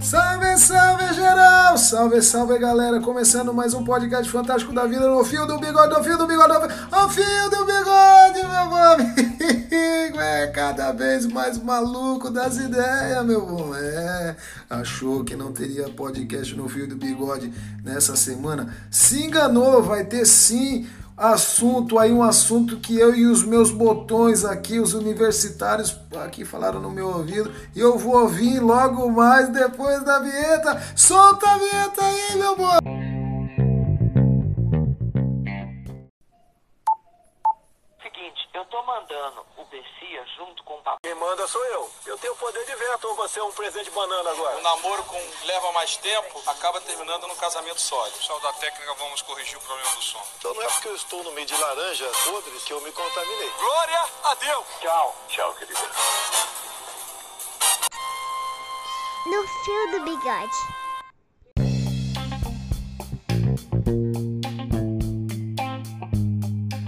Salve, salve geral! Salve, salve galera! Começando mais um podcast fantástico da vida no fio do bigode, no fio do bigode, no fio do bigode, meu amigo! É cada vez mais maluco das ideias, meu bom. É, achou que não teria podcast no fio do bigode nessa semana? Se enganou, vai ter sim assunto aí, um assunto que eu e os meus botões aqui, os universitários aqui falaram no meu ouvido, e eu vou ouvir logo mais depois da vinheta. Solta a vinheta aí, meu boy! Mandando o Bessia junto com o papai. Quem manda sou eu. Eu tenho poder de veto ou você é um presente de banana agora? O namoro com leva mais tempo acaba terminando no casamento sólido. Pessoal da técnica, vamos corrigir o problema do som. Então não é porque eu estou no meio de laranjas podres que eu me contaminei. Glória a Deus! Tchau. Tchau, querida. No fio do bigode.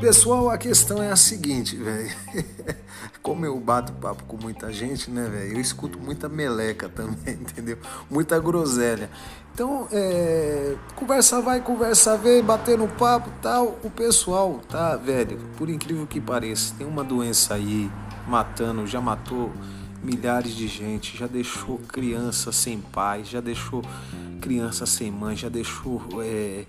Pessoal, a questão é a seguinte, velho. Como eu bato papo com muita gente, né, velho? Eu escuto muita meleca também, entendeu? Muita groselha. Então, é, conversa vai, conversa vem, batendo papo tal. O pessoal, tá, velho? Por incrível que pareça, tem uma doença aí matando, já matou milhares de gente, já deixou criança sem pai, já deixou criança sem mãe, já deixou é,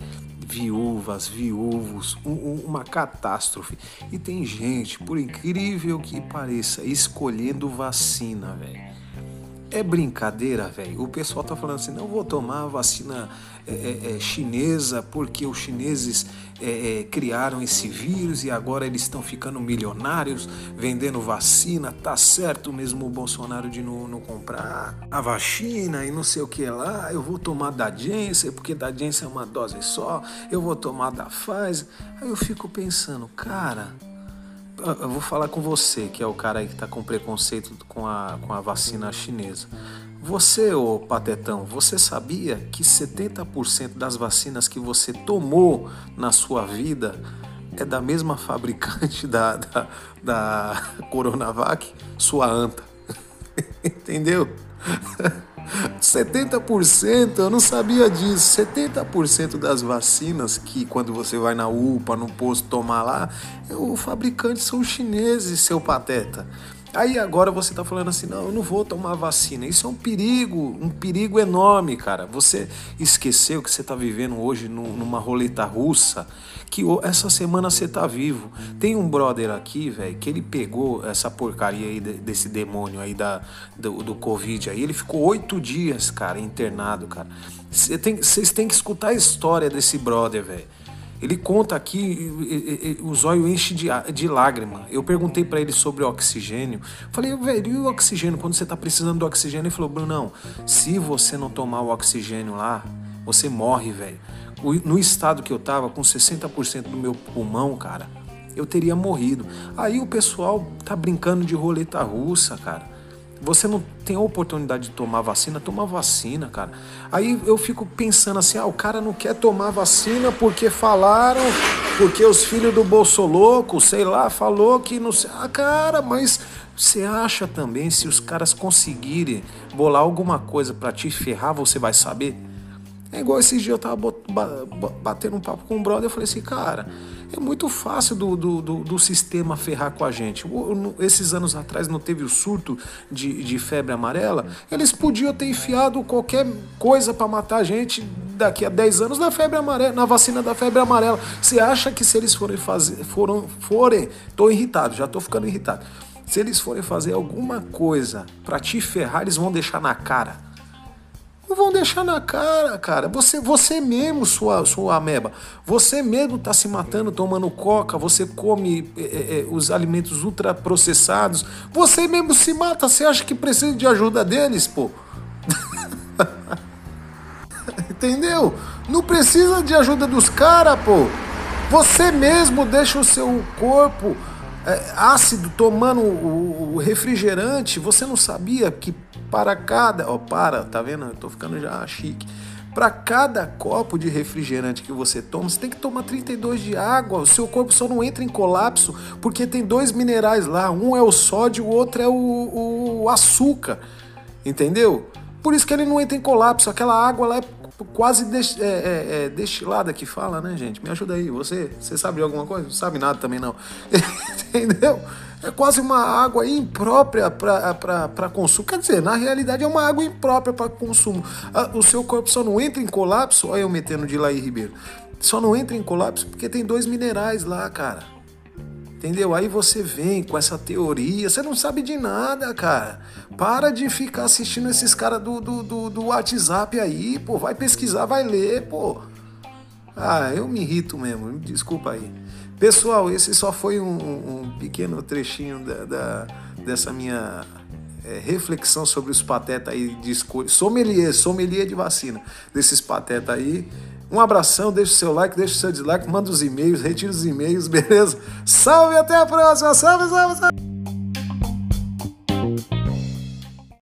viúvas, viúvos, um, um, uma catástrofe. E tem gente, por incrível que pareça, escolhendo vacina, velho. É brincadeira, velho. O pessoal tá falando assim, não vou tomar a vacina é, é, chinesa porque os chineses é, criaram esse vírus e agora eles estão ficando milionários vendendo vacina. Tá certo mesmo o Bolsonaro de não, não comprar a vacina e não sei o que lá. Eu vou tomar da Janssen porque da Janssen é uma dose só. Eu vou tomar da Pfizer. Aí eu fico pensando, cara eu vou falar com você, que é o cara aí que está com preconceito com a, com a vacina chinesa. Você, ô Patetão, você sabia que 70% das vacinas que você tomou na sua vida é da mesma fabricante da, da, da Coronavac, sua anta? Entendeu? 70%, eu não sabia disso. 70% das vacinas que quando você vai na UPA, no posto tomar lá, o fabricante são chineses, seu pateta. Aí agora você está falando assim, não, eu não vou tomar vacina. Isso é um perigo, um perigo enorme, cara. Você esqueceu que você está vivendo hoje numa roleta russa, que essa semana você tá vivo. Tem um brother aqui, velho, que ele pegou essa porcaria aí desse demônio aí da, do, do Covid aí. Ele ficou oito dias, cara, internado, cara. Vocês tem, têm que escutar a história desse brother, velho. Ele conta aqui, o zóio enche de, de lágrima. Eu perguntei para ele sobre oxigênio. Falei, velho, e o oxigênio? Quando você tá precisando do oxigênio? Ele falou, Brunão, se você não tomar o oxigênio lá, você morre, velho. No estado que eu tava, com 60% do meu pulmão, cara, eu teria morrido. Aí o pessoal tá brincando de roleta russa, cara. Você não tem a oportunidade de tomar vacina, toma vacina, cara. Aí eu fico pensando assim, ah, o cara não quer tomar vacina porque falaram, porque os filhos do Bolsoloco, sei lá, falou que não sei. Ah, cara, mas você acha também se os caras conseguirem bolar alguma coisa para te ferrar, você vai saber? É igual esses dias eu tava batendo um papo com um brother, eu falei assim, cara, é muito fácil do, do, do, do sistema ferrar com a gente. Esses anos atrás não teve o surto de, de febre amarela? Eles podiam ter enfiado qualquer coisa para matar a gente daqui a 10 anos na febre amarela, na vacina da febre amarela. Você acha que se eles forem fazer, foram, forem, tô irritado, já tô ficando irritado. Se eles forem fazer alguma coisa para te ferrar, eles vão deixar na cara não vão deixar na cara, cara. Você, você mesmo, sua, sua ameba, você mesmo tá se matando tomando coca, você come é, é, os alimentos ultraprocessados, você mesmo se mata, você acha que precisa de ajuda deles, pô? Entendeu? Não precisa de ajuda dos caras, pô. Você mesmo deixa o seu corpo é, ácido tomando o, o refrigerante. Você não sabia que para cada. Ó, oh, para, tá vendo? Eu tô ficando já chique. Para cada copo de refrigerante que você toma, você tem que tomar 32 de água. O seu corpo só não entra em colapso porque tem dois minerais lá. Um é o sódio, o outro é o, o açúcar. Entendeu? Por isso que ele não entra em colapso. Aquela água lá é quase des, é, é, é, destilada que fala, né, gente? Me ajuda aí. Você, você sabe alguma coisa? Não sabe nada também, não. Entendeu? É quase uma água imprópria para consumo. Quer dizer, na realidade é uma água imprópria para consumo. O seu corpo só não entra em colapso, olha eu metendo de Laí Ribeiro, só não entra em colapso porque tem dois minerais lá, cara. Entendeu? Aí você vem com essa teoria, você não sabe de nada, cara. Para de ficar assistindo esses caras do, do, do, do WhatsApp aí, pô. Vai pesquisar, vai ler, pô. Ah, eu me irrito mesmo, desculpa aí. Pessoal, esse só foi um, um pequeno trechinho da, da dessa minha é, reflexão sobre os patetas aí de escolha. Sommelier, sommelier de vacina, desses patetas aí. Um abração, deixa o seu like, deixa o seu dislike, manda os e-mails, retira os e-mails, beleza? Salve, até a próxima! Salve, salve, salve!